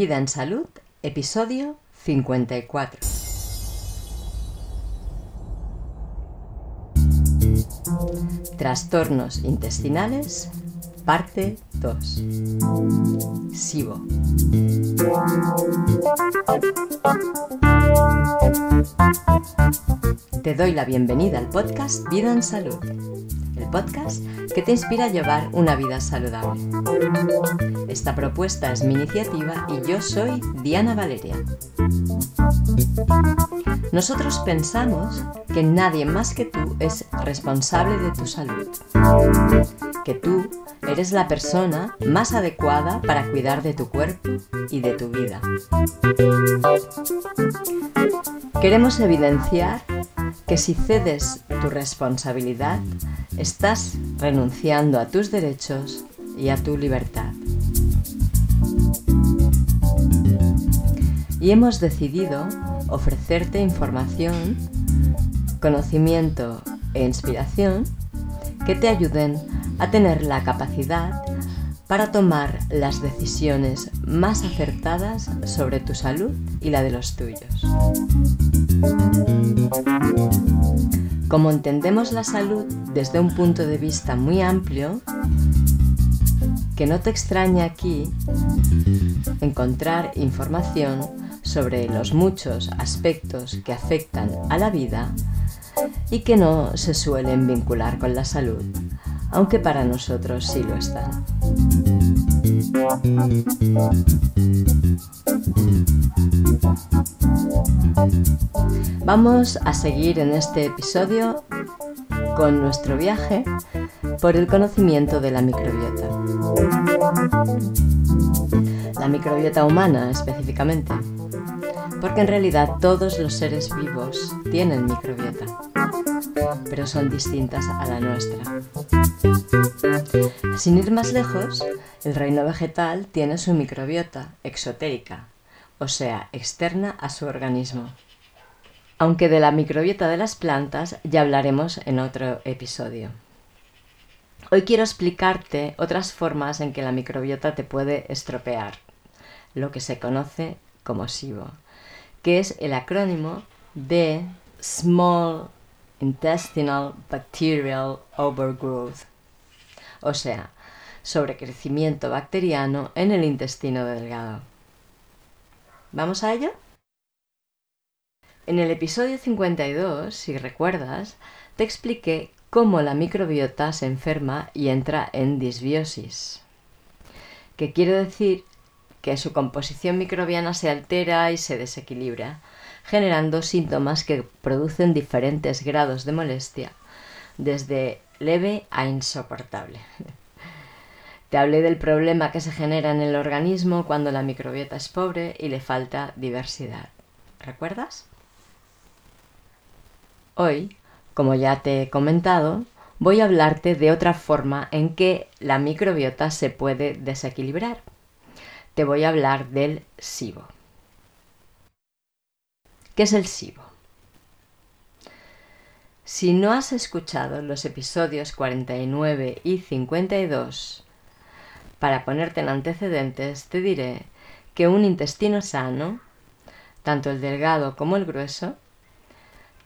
Vida en Salud, episodio 54. Trastornos intestinales, parte 2. SIBO. Te doy la bienvenida al podcast Vida en Salud, el podcast que te inspira a llevar una vida saludable. Esta propuesta es mi iniciativa y yo soy Diana Valeria. Nosotros pensamos que nadie más que tú es responsable de tu salud, que tú eres la persona más adecuada para cuidar de tu cuerpo y de tu vida. Queremos evidenciar que si cedes tu responsabilidad, estás renunciando a tus derechos y a tu libertad. Y hemos decidido ofrecerte información, conocimiento e inspiración que te ayuden a tener la capacidad para tomar las decisiones más acertadas sobre tu salud y la de los tuyos. Como entendemos la salud desde un punto de vista muy amplio, que no te extraña aquí encontrar información sobre los muchos aspectos que afectan a la vida y que no se suelen vincular con la salud, aunque para nosotros sí lo están. Vamos a seguir en este episodio con nuestro viaje por el conocimiento de la microbiota. La microbiota humana específicamente, porque en realidad todos los seres vivos tienen microbiota, pero son distintas a la nuestra. Sin ir más lejos, el reino vegetal tiene su microbiota exotérica, o sea, externa a su organismo. Aunque de la microbiota de las plantas ya hablaremos en otro episodio. Hoy quiero explicarte otras formas en que la microbiota te puede estropear, lo que se conoce como SIBO, que es el acrónimo de Small Intestinal Bacterial Overgrowth, o sea, sobrecrecimiento bacteriano en el intestino delgado. ¿Vamos a ello? En el episodio 52, si recuerdas, te expliqué cómo la microbiota se enferma y entra en disbiosis, que quiere decir que su composición microbiana se altera y se desequilibra, generando síntomas que producen diferentes grados de molestia, desde leve a insoportable. Te hablé del problema que se genera en el organismo cuando la microbiota es pobre y le falta diversidad. ¿Recuerdas? Hoy, como ya te he comentado, voy a hablarte de otra forma en que la microbiota se puede desequilibrar. Te voy a hablar del SIBO. ¿Qué es el SIBO? Si no has escuchado los episodios 49 y 52, para ponerte en antecedentes, te diré que un intestino sano, tanto el delgado como el grueso,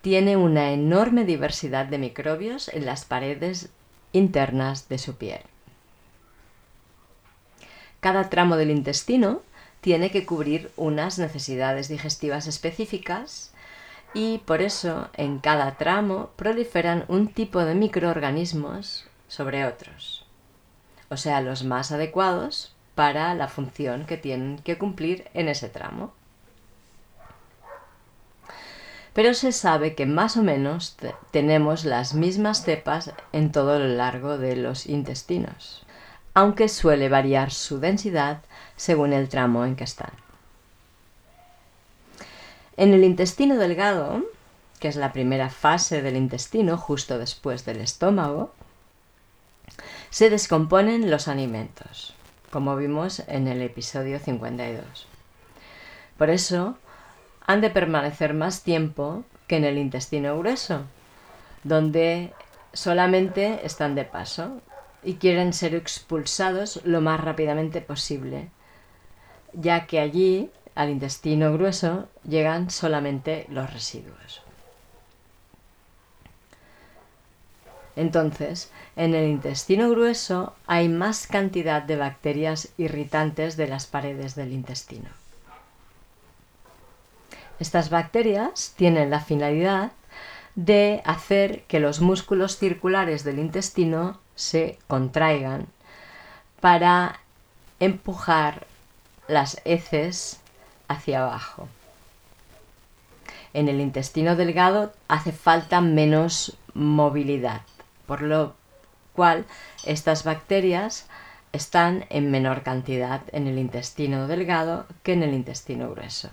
tiene una enorme diversidad de microbios en las paredes internas de su piel. Cada tramo del intestino tiene que cubrir unas necesidades digestivas específicas y por eso en cada tramo proliferan un tipo de microorganismos sobre otros, o sea, los más adecuados para la función que tienen que cumplir en ese tramo. Pero se sabe que más o menos tenemos las mismas cepas en todo lo largo de los intestinos, aunque suele variar su densidad según el tramo en que están. En el intestino delgado, que es la primera fase del intestino justo después del estómago, se descomponen los alimentos, como vimos en el episodio 52. Por eso, han de permanecer más tiempo que en el intestino grueso, donde solamente están de paso y quieren ser expulsados lo más rápidamente posible, ya que allí, al intestino grueso, llegan solamente los residuos. Entonces, en el intestino grueso hay más cantidad de bacterias irritantes de las paredes del intestino. Estas bacterias tienen la finalidad de hacer que los músculos circulares del intestino se contraigan para empujar las heces hacia abajo. En el intestino delgado hace falta menos movilidad por lo cual estas bacterias están en menor cantidad en el intestino delgado que en el intestino grueso,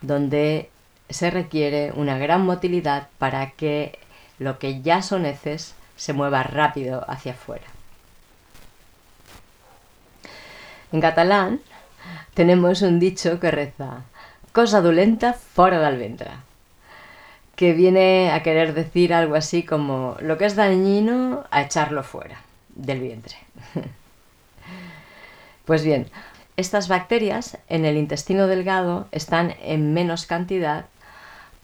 donde se requiere una gran motilidad para que lo que ya son heces se mueva rápido hacia afuera. En catalán tenemos un dicho que reza cosa dolenta fora del ventre que viene a querer decir algo así como lo que es dañino a echarlo fuera del vientre. pues bien, estas bacterias en el intestino delgado están en menos cantidad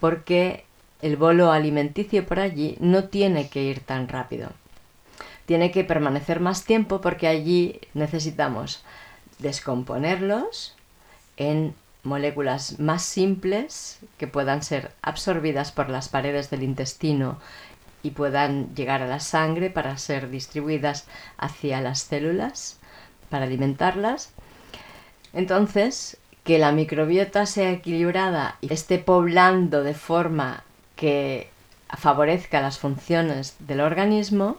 porque el bolo alimenticio por allí no tiene que ir tan rápido. Tiene que permanecer más tiempo porque allí necesitamos descomponerlos en moléculas más simples que puedan ser absorbidas por las paredes del intestino y puedan llegar a la sangre para ser distribuidas hacia las células para alimentarlas. Entonces, que la microbiota sea equilibrada y esté poblando de forma que favorezca las funciones del organismo,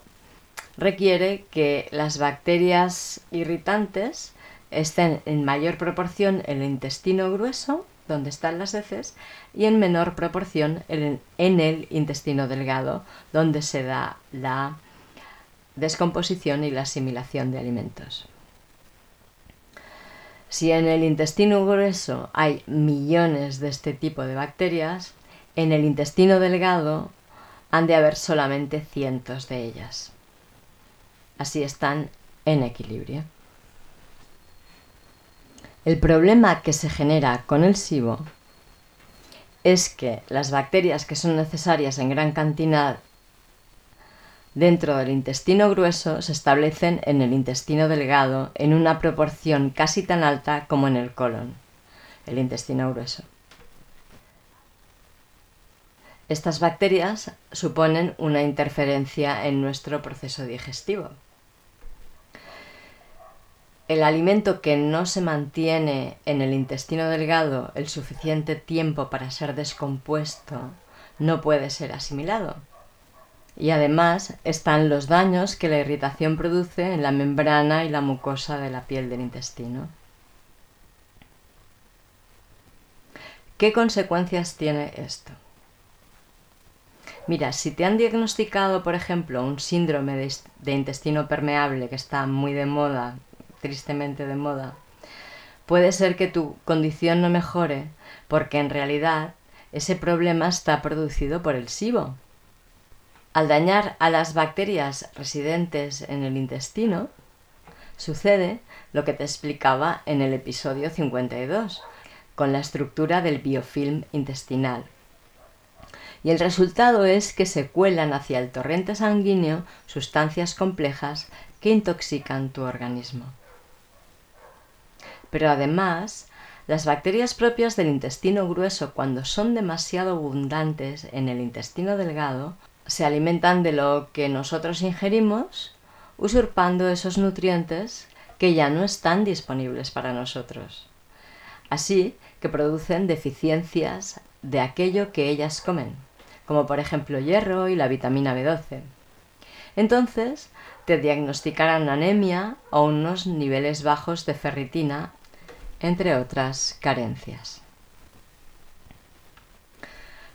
requiere que las bacterias irritantes estén en mayor proporción en el intestino grueso, donde están las heces, y en menor proporción en, el intestino delgado, donde se da la descomposición y la asimilación de alimentos. Si en el intestino grueso hay millones de este tipo de bacterias, en el intestino delgado han de haber solamente cientos de ellas. Así están en equilibrio. El problema que se genera con el SIBO es que las bacterias que son necesarias en gran cantidad dentro del intestino grueso se establecen en el intestino delgado en una proporción casi tan alta como en el colon, el intestino grueso. Estas bacterias suponen una interferencia en nuestro proceso digestivo el alimento que no se mantiene en el intestino delgado el suficiente tiempo para ser descompuesto no puede ser asimilado. Y además están los daños que la irritación produce en la membrana y la mucosa de la piel del intestino. ¿Qué consecuencias tiene esto? Mira, si te han diagnosticado, por ejemplo, un síndrome de, intestino permeable que está muy de moda tristemente de moda, puede ser que tu condición no mejore porque en realidad ese problema está producido por el SIBO. Al dañar a las bacterias residentes en el intestino, sucede lo que te explicaba en el episodio 52, con la estructura del biofilm intestinal. Y el resultado es que se cuelan hacia el torrente sanguíneo sustancias complejas que intoxican tu organismo. Pero además, las bacterias propias del intestino grueso, cuando son demasiado abundantes en el intestino delgado, se alimentan de lo que nosotros ingerimos, usurpando esos nutrientes que ya no están disponibles para nosotros. Así que producen deficiencias de aquello que ellas comen, como por ejemplo hierro y la vitamina B12. Entonces, te diagnosticarán anemia o unos niveles bajos de ferritina, entre otras carencias.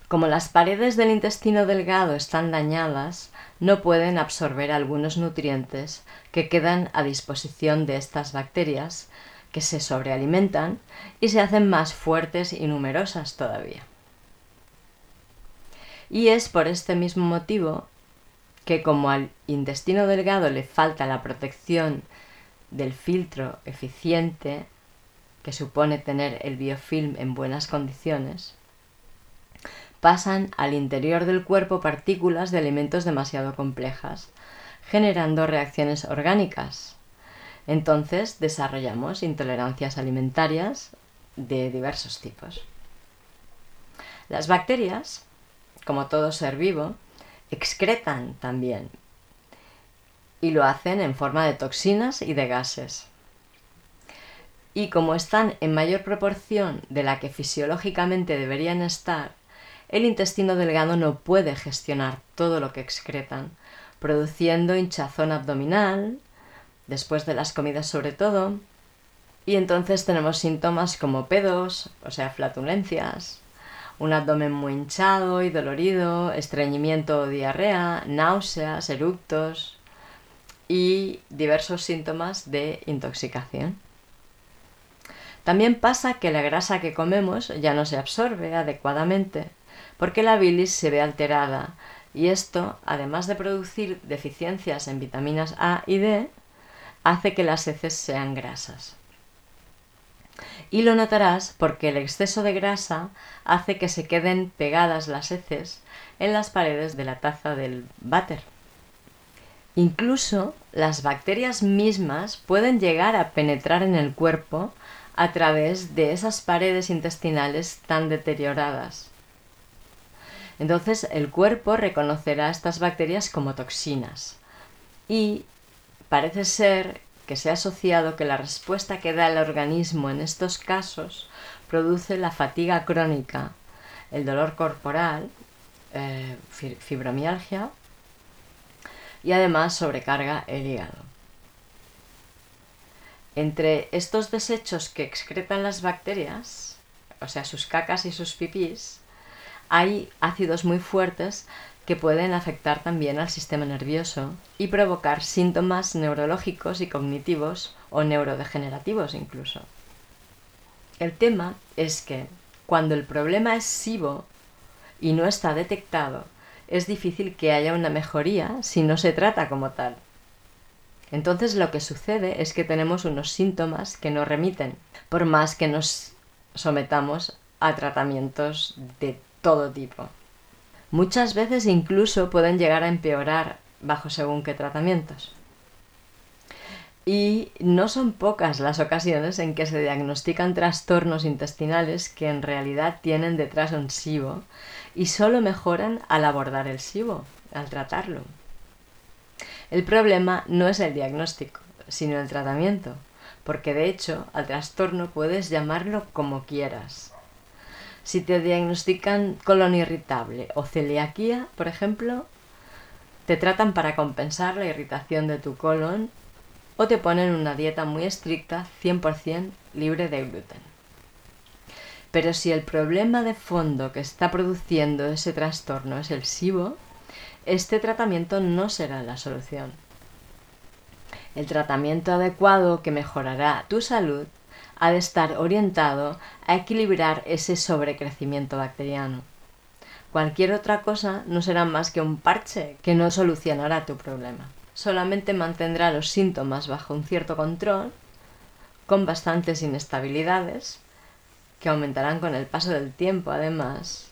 Como las paredes del intestino delgado están dañadas, no pueden absorber algunos nutrientes que quedan a disposición de estas bacterias, que se sobrealimentan y se hacen más fuertes y numerosas todavía. Y es por este mismo motivo que como al intestino delgado le falta la protección del filtro eficiente que supone tener el biofilm en buenas condiciones, pasan al interior del cuerpo partículas de alimentos demasiado complejas, generando reacciones orgánicas. Entonces desarrollamos intolerancias alimentarias de diversos tipos. Las bacterias, como todo ser vivo, excretan también y lo hacen en forma de toxinas y de gases. Y como están en mayor proporción de la que fisiológicamente deberían estar, el intestino delgado no puede gestionar todo lo que excretan, produciendo hinchazón abdominal, después de las comidas sobre todo, y entonces tenemos síntomas como pedos, o sea, flatulencias, un abdomen muy hinchado y dolorido, estreñimiento o diarrea, náuseas, eructos y diversos síntomas de intoxicación. También pasa que la grasa que comemos ya no se absorbe adecuadamente porque la bilis se ve alterada y esto, además de producir deficiencias en vitaminas A y D, hace que las heces sean grasas. Y lo notarás porque el exceso de grasa hace que se queden pegadas las heces en las paredes de la taza del váter. Incluso las bacterias mismas pueden llegar a penetrar en el cuerpo a través de esas paredes intestinales tan deterioradas. Entonces el cuerpo reconocerá estas bacterias como toxinas y parece ser que se ha asociado que la respuesta que da el organismo en estos casos produce la fatiga crónica, el dolor corporal, eh, fibromialgia y además sobrecarga el hígado. Entre estos desechos que excretan las bacterias, o sea, sus cacas y sus pipís, hay ácidos muy fuertes que pueden afectar también al sistema nervioso y provocar síntomas neurológicos y cognitivos o neurodegenerativos incluso. El tema es que cuando el problema es SIBO y no está detectado, es difícil que haya una mejoría si no se trata como tal. Entonces lo que sucede es que tenemos unos síntomas que no remiten, por más que nos sometamos a tratamientos de todo tipo. Muchas veces incluso pueden llegar a empeorar bajo según qué tratamientos. Y no son pocas las ocasiones en que se diagnostican trastornos intestinales que en realidad tienen detrás un SIBO y solo mejoran al abordar el SIBO, al tratarlo. El problema no es el diagnóstico, sino el tratamiento, porque de hecho al trastorno puedes llamarlo como quieras. Si te diagnostican colon irritable o celiaquía, por ejemplo, te tratan para compensar la irritación de tu colon o te ponen una dieta muy estricta 100% libre de gluten. Pero si el problema de fondo que está produciendo ese trastorno es el SIBO, este tratamiento no será la solución. El tratamiento adecuado que mejorará tu salud ha de estar orientado a equilibrar ese sobrecrecimiento bacteriano. Cualquier otra cosa no será más que un parche que no solucionará tu problema. Solamente mantendrá los síntomas bajo un cierto control, con bastantes inestabilidades, que aumentarán con el paso del tiempo además,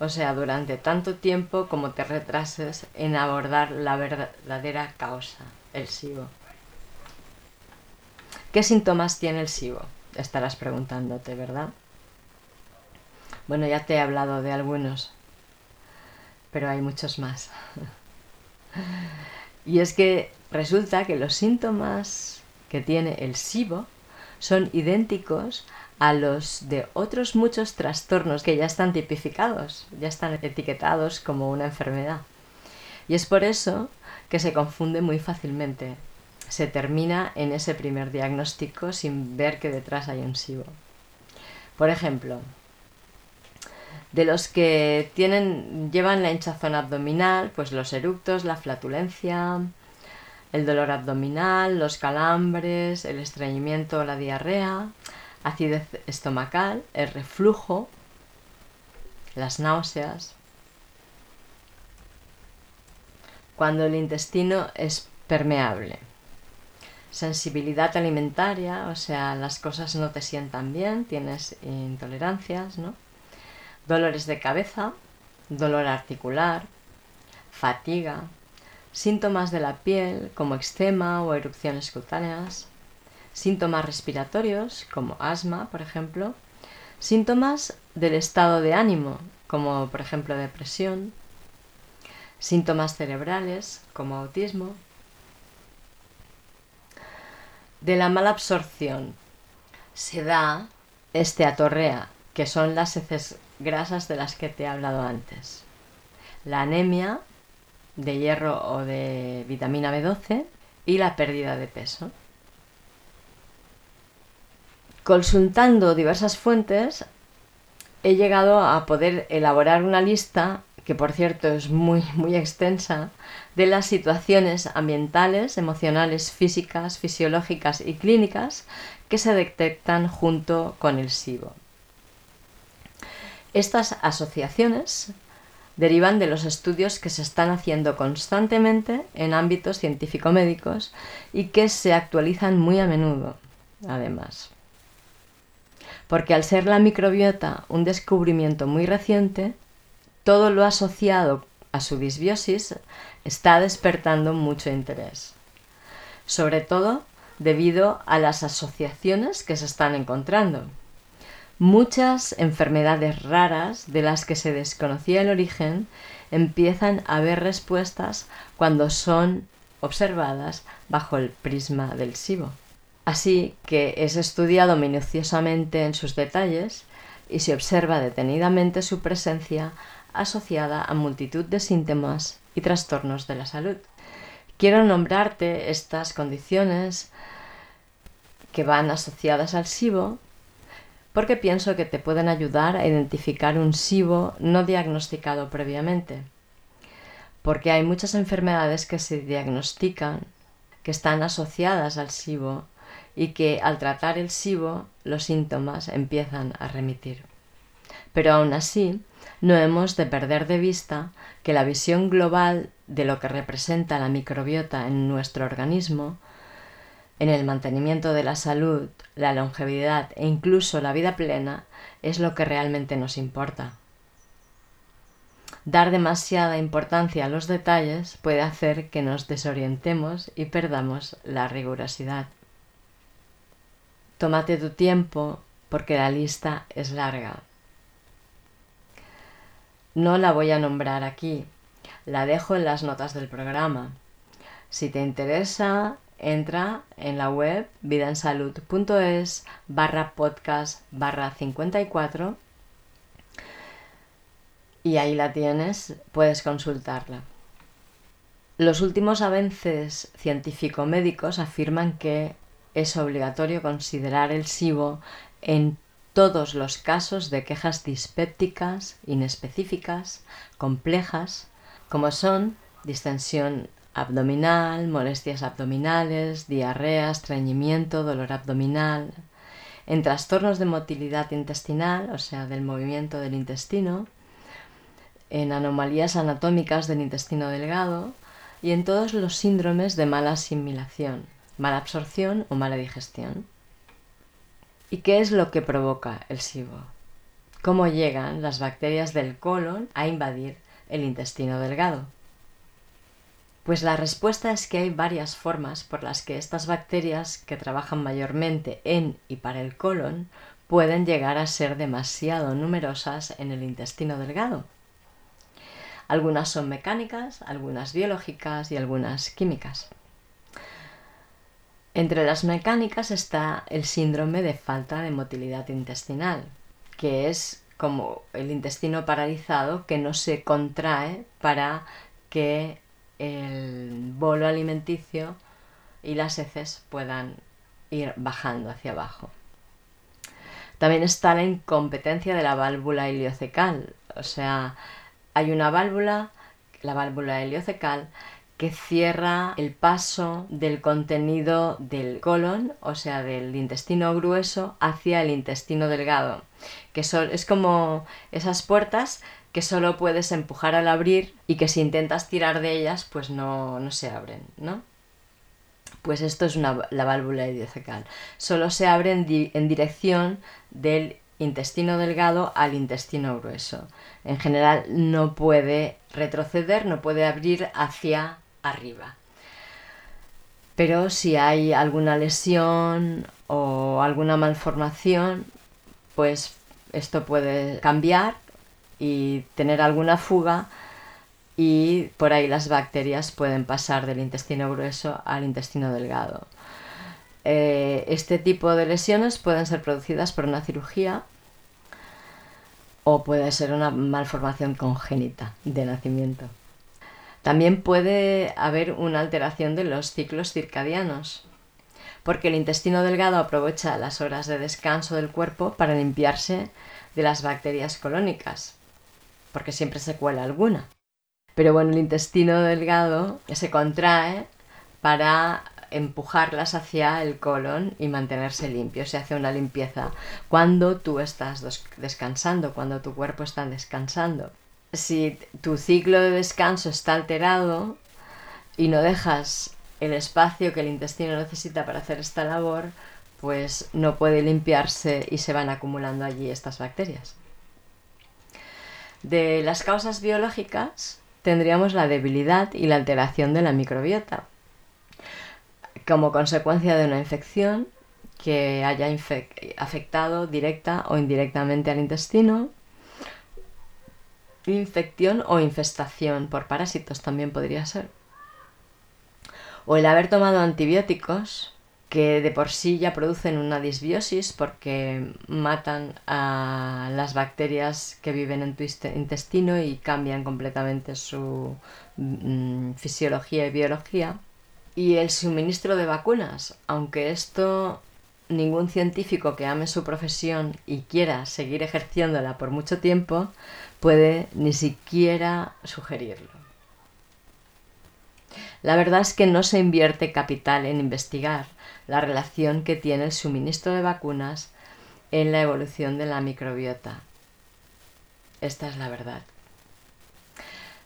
o sea, durante tanto tiempo como te retrases en abordar la verdadera causa, el SIBO. ¿Qué síntomas tiene el SIBO? Estarás preguntándote, ¿verdad? Bueno, ya te he hablado de algunos, pero hay muchos más. y es que resulta que los síntomas que tiene el SIBO son idénticos a los de otros muchos trastornos que ya están tipificados, ya están etiquetados como una enfermedad. Y es por eso que se confunde muy fácilmente se termina en ese primer diagnóstico sin ver que detrás hay un SIBO. Por ejemplo, de los que tienen, llevan la hinchazón abdominal, pues los eructos, la flatulencia, el dolor abdominal, los calambres, el estreñimiento o la diarrea, acidez estomacal, el reflujo, las náuseas. Cuando el intestino es permeable. Sensibilidad alimentaria, o sea, las cosas no te sientan bien, tienes intolerancias, ¿no? Dolores de cabeza, dolor articular, fatiga, síntomas de la piel como eczema o erupciones cutáneas, síntomas respiratorios como asma, por ejemplo, síntomas del estado de ánimo como por ejemplo depresión, síntomas cerebrales como autismo, de la mala absorción se da este atorrea, que son las heces grasas de las que te he hablado antes. La anemia de hierro o de vitamina B12 y la pérdida de peso. Consultando diversas fuentes, he llegado a poder elaborar una lista, que por cierto es muy, muy extensa, de las situaciones ambientales, emocionales, físicas, fisiológicas y clínicas que se detectan junto con el SIBO. Estas asociaciones derivan de los estudios que se están haciendo constantemente en ámbitos científico-médicos y que se actualizan muy a menudo, además. Porque al ser la microbiota un descubrimiento muy reciente, todo lo asociado a su disbiosis está despertando mucho interés. Sobre todo debido a las asociaciones que se están encontrando. Muchas enfermedades raras de las que se desconocía el origen empiezan a ver respuestas cuando son observadas bajo el prisma del SIBO. Así que es estudiado minuciosamente en sus detalles y se observa detenidamente su presencia asociada a multitud de síntomas y trastornos de la salud. Quiero nombrarte estas condiciones que van asociadas al SIBO porque pienso que te pueden ayudar a identificar un SIBO no diagnosticado previamente. Porque hay muchas enfermedades que se diagnostican, que están asociadas al SIBO y que al tratar el SIBO los síntomas empiezan a remitir. Pero aún así, no hemos de perder de vista que la visión global de lo que representa la microbiota en nuestro organismo en el mantenimiento de la salud, la longevidad e incluso la vida plena es lo que realmente nos importa. Dar demasiada importancia a los detalles puede hacer que nos desorientemos y perdamos la rigurosidad. Tómate tu tiempo porque la lista es larga. No la voy a nombrar aquí, la dejo en las notas del programa. Si te interesa, entra en la web vidaensalud.es barra podcast barra 54 y ahí la tienes, puedes consultarla. Los últimos avances científico-médicos afirman que es obligatorio considerar el SIBO en todos los casos de quejas dispépticas, inespecíficas, complejas, como son distensión abdominal, molestias abdominales, diarrea, estreñimiento, dolor abdominal, en trastornos de motilidad intestinal, o sea, del movimiento del intestino, en anomalías anatómicas del intestino delgado y en todos los síndromes de mala asimilación, mala absorción o mala digestión. ¿Y qué es lo que provoca el SIBO? ¿Cómo llegan las bacterias del colon a invadir el intestino delgado? Pues la respuesta es que hay varias formas por las que estas bacterias, que trabajan mayormente en y para el colon, pueden llegar a ser demasiado numerosas en el intestino delgado. Algunas son mecánicas, algunas biológicas y algunas químicas. Entre las mecánicas está el síndrome de falta de motilidad intestinal, que es como el intestino paralizado que no se contrae para que el bolo alimenticio y las heces puedan ir bajando hacia abajo. También está la incompetencia de la válvula iliocecal, o sea, hay una válvula, la válvula iliocecal, que cierra el paso del contenido del colon, o sea, del intestino grueso, hacia el intestino delgado, que es como esas puertas que solo puedes empujar al abrir y que si intentas tirar de ellas pues no, no se abren, ¿no? Pues esto es la válvula idiocecal. Solo se abre en, dirección del intestino delgado al intestino grueso. En general no puede retroceder, no puede abrir hacia arriba. Pero si hay alguna lesión o alguna malformación, pues esto puede cambiar y tener alguna fuga y por ahí las bacterias pueden pasar del intestino grueso al intestino delgado. Eh, este tipo de lesiones pueden ser producidas por una cirugía o puede ser una malformación congénita de nacimiento. También puede haber una alteración de los ciclos circadianos, porque el intestino delgado aprovecha las horas de descanso del cuerpo para limpiarse de las bacterias colónicas, porque siempre se cuela alguna. Pero bueno, el intestino delgado se contrae para empujarlas hacia el colon y mantenerse limpio. Se hace una limpieza cuando tú estás descansando, cuando tu cuerpo está descansando. Si tu ciclo de descanso está alterado y no dejas el espacio que el intestino necesita para hacer esta labor, pues no puede limpiarse y se van acumulando allí estas bacterias. De las causas biológicas tendríamos la debilidad y la alteración de la microbiota como consecuencia de una infección que haya afectado directa o indirectamente al intestino, infección o infestación por parásitos también podría ser, o el haber tomado antibióticos que de por sí ya producen una disbiosis porque matan a las bacterias que viven en tu intestino y cambian completamente su mm, fisiología y biología. Y el suministro de vacunas, aunque esto ningún científico que ame su profesión y quiera seguir ejerciéndola por mucho tiempo puede ni siquiera sugerirlo. La verdad es que no se invierte capital en investigar la relación que tiene el suministro de vacunas en la evolución de la microbiota. Esta es la verdad.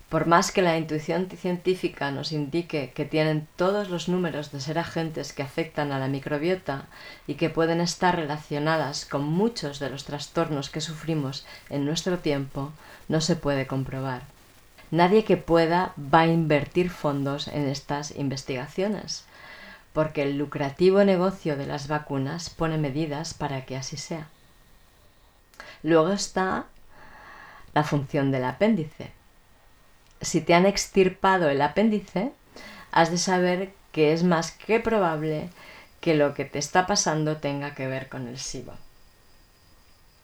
Por más que la intuición científica nos indique que tienen todos los números de ser agentes que afectan a la microbiota y que pueden estar relacionadas con muchos de los trastornos que sufrimos en nuestro tiempo, no se puede comprobar. Nadie que pueda va a invertir fondos en estas investigaciones, porque el lucrativo negocio de las vacunas pone medidas para que así sea. Luego está la función del apéndice. Si te han extirpado el apéndice, has de saber que es más que probable que lo que te está pasando tenga que ver con el SIBO.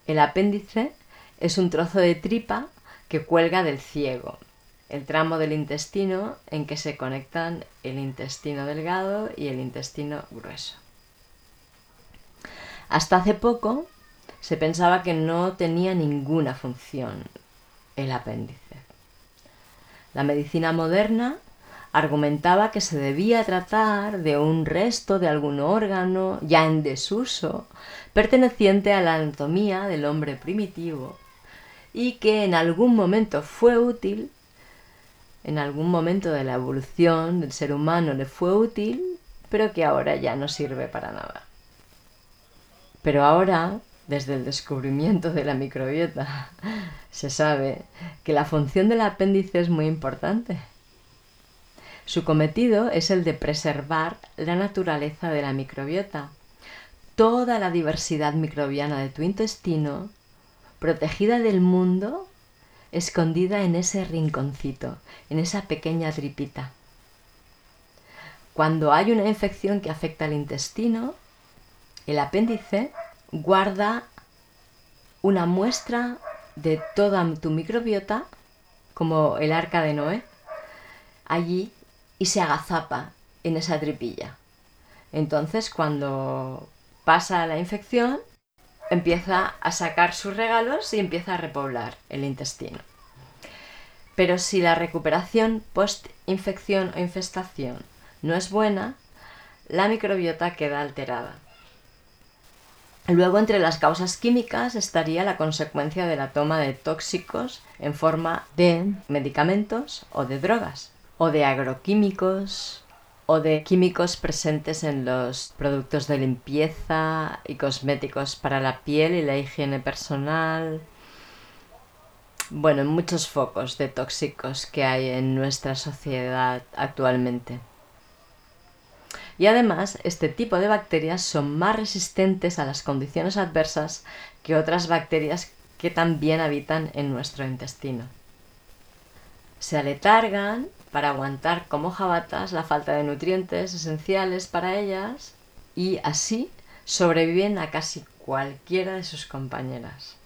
El apéndice es un trozo de tripa que cuelga del ciego el tramo del intestino en que se conectan el intestino delgado y el intestino grueso. Hasta hace poco se pensaba que no tenía ninguna función el apéndice. La medicina moderna argumentaba que se debía tratar de un resto de algún órgano ya en desuso, perteneciente a la anatomía del hombre primitivo, y que en algún momento fue útil en algún momento de la evolución del ser humano le fue útil, pero que ahora ya no sirve para nada. Pero ahora, desde el descubrimiento de la microbiota, se sabe que la función del apéndice es muy importante. Su cometido es el de preservar la naturaleza de la microbiota, toda la diversidad microbiana de tu intestino, protegida del mundo escondida en ese rinconcito, en esa pequeña tripita. Cuando hay una infección que afecta al intestino, el apéndice guarda una muestra de toda tu microbiota, como el arca de Noé, allí y se agazapa en esa tripilla. Entonces, cuando pasa la infección, empieza a sacar sus regalos y empieza a repoblar el intestino. Pero si la recuperación post-infección o infestación no es buena, la microbiota queda alterada. Luego, entre las causas químicas estaría la consecuencia de la toma de tóxicos en forma de medicamentos o de drogas, o de agroquímicos o de químicos presentes en los productos de limpieza y cosméticos para la piel y la higiene personal. Bueno, muchos focos de tóxicos que hay en nuestra sociedad actualmente. Y además, este tipo de bacterias son más resistentes a las condiciones adversas que otras bacterias que también habitan en nuestro intestino. Se aletargan para aguantar como jabatas la falta de nutrientes esenciales para ellas y así sobreviven a casi cualquiera de sus compañeras.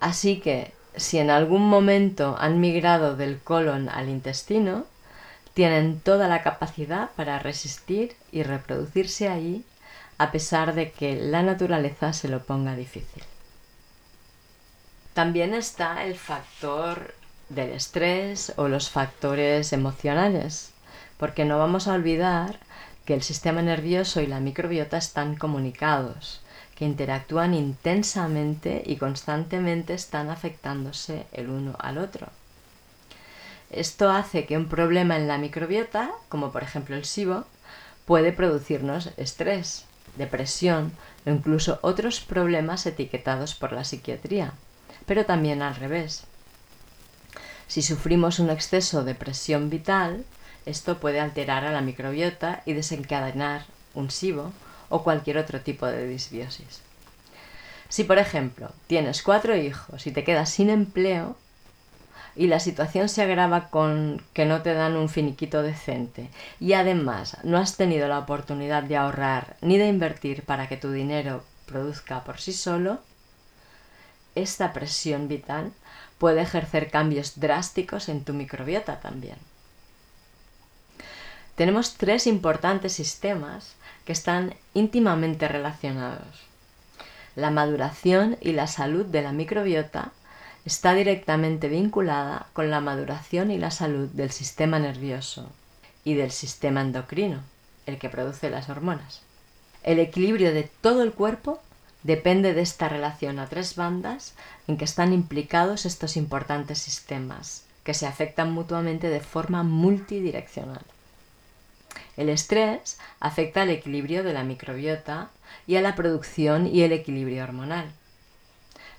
Así que si en algún momento han migrado del colon al intestino, tienen toda la capacidad para resistir y reproducirse allí a pesar de que la naturaleza se lo ponga difícil. También está el factor del estrés o los factores emocionales, porque no vamos a olvidar que el sistema nervioso y la microbiota están comunicados, que interactúan intensamente y constantemente están afectándose el uno al otro. Esto hace que un problema en la microbiota, como por ejemplo el SIBO, puede producirnos estrés, depresión o incluso otros problemas etiquetados por la psiquiatría, pero también al revés. Si sufrimos un exceso de presión vital, esto puede alterar a la microbiota y desencadenar un SIBO o cualquier otro tipo de disbiosis. Si, por ejemplo, tienes cuatro hijos y te quedas sin empleo, y la situación se agrava con que no te dan un finiquito decente y además no has tenido la oportunidad de ahorrar ni de invertir para que tu dinero produzca por sí solo, esta presión vital puede ejercer cambios drásticos en tu microbiota también. Tenemos tres importantes sistemas que están íntimamente relacionados. La maduración y la salud de la microbiota está directamente vinculada con la maduración y la salud del sistema nervioso y del sistema endocrino, el que produce las hormonas. El equilibrio de todo el cuerpo depende de esta relación a tres bandas en que están implicados estos importantes sistemas, que se afectan mutuamente de forma multidireccional. El estrés afecta al equilibrio de la microbiota y a la producción y el equilibrio hormonal.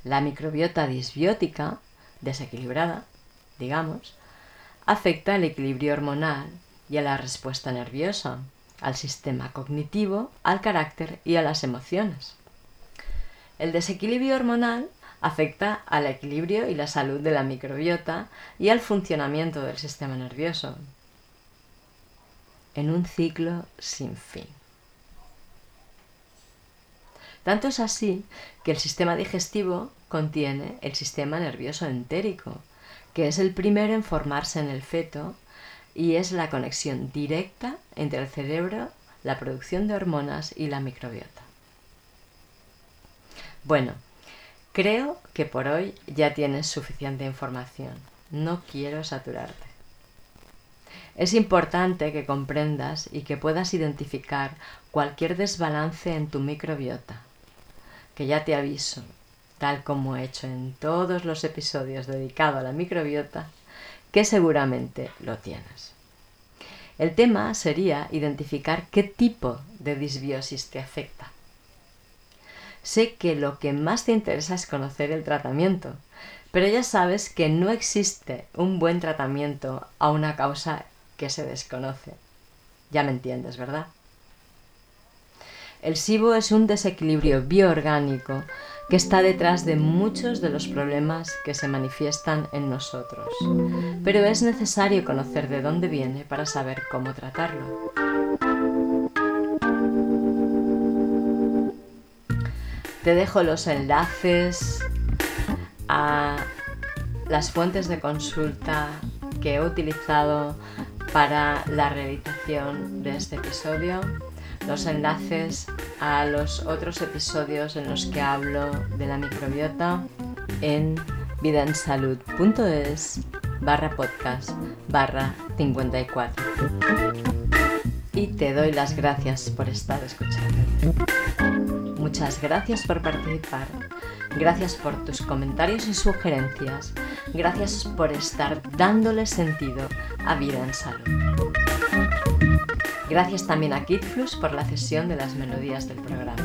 La microbiota disbiótica, desequilibrada, digamos, afecta al equilibrio hormonal y a la respuesta nerviosa, al sistema cognitivo, al carácter y a las emociones. El desequilibrio hormonal afecta al equilibrio y la salud de la microbiota y al funcionamiento del sistema nervioso, en un ciclo sin fin. Tanto es así que el sistema digestivo contiene el sistema nervioso entérico, que es el primero en formarse en el feto y es la conexión directa entre el cerebro, la producción de hormonas y la microbiota. Bueno, creo que por hoy ya tienes suficiente información. No quiero saturarte. Es importante que comprendas y que puedas identificar cualquier desbalance en tu microbiota que ya te aviso, tal como he hecho en todos los episodios dedicados a la microbiota, que seguramente lo tienes. El tema sería identificar qué tipo de disbiosis te afecta. Sé que lo que más te interesa es conocer el tratamiento, pero ya sabes que no existe un buen tratamiento a una causa que se desconoce. Ya me entiendes, ¿verdad? El SIBO es un desequilibrio bioorgánico que está detrás de muchos de los problemas que se manifiestan en nosotros. Pero es necesario conocer de dónde viene para saber cómo tratarlo. Te dejo los enlaces a las fuentes de consulta que he utilizado para la realización de este episodio los enlaces a los otros episodios en los que hablo de la microbiota en vidaensalud.es barra podcast barra 54. Y te doy las gracias por estar escuchando. Muchas gracias por participar. Gracias por tus comentarios y sugerencias. Gracias por estar dándole sentido a vida en salud. Gracias también a KidFlux por la cesión de las melodías del programa.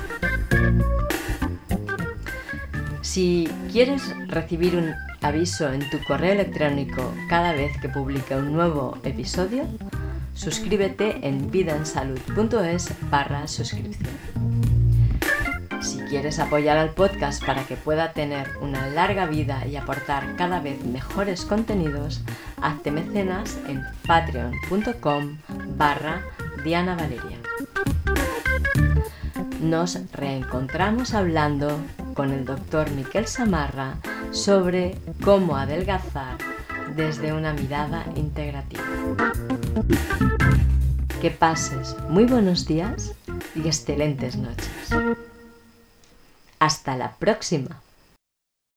Si quieres recibir un aviso en tu correo electrónico cada vez que publique un nuevo episodio, suscríbete en vidaensalud.es barra suscripción. Si quieres apoyar al podcast para que pueda tener una larga vida y aportar cada vez mejores contenidos, hazte mecenas en patreon.com barra Diana Valeria. Nos reencontramos hablando con el doctor Miquel Samarra sobre cómo adelgazar desde una mirada integrativa. Que pases muy buenos días y excelentes noches. Hasta la próxima.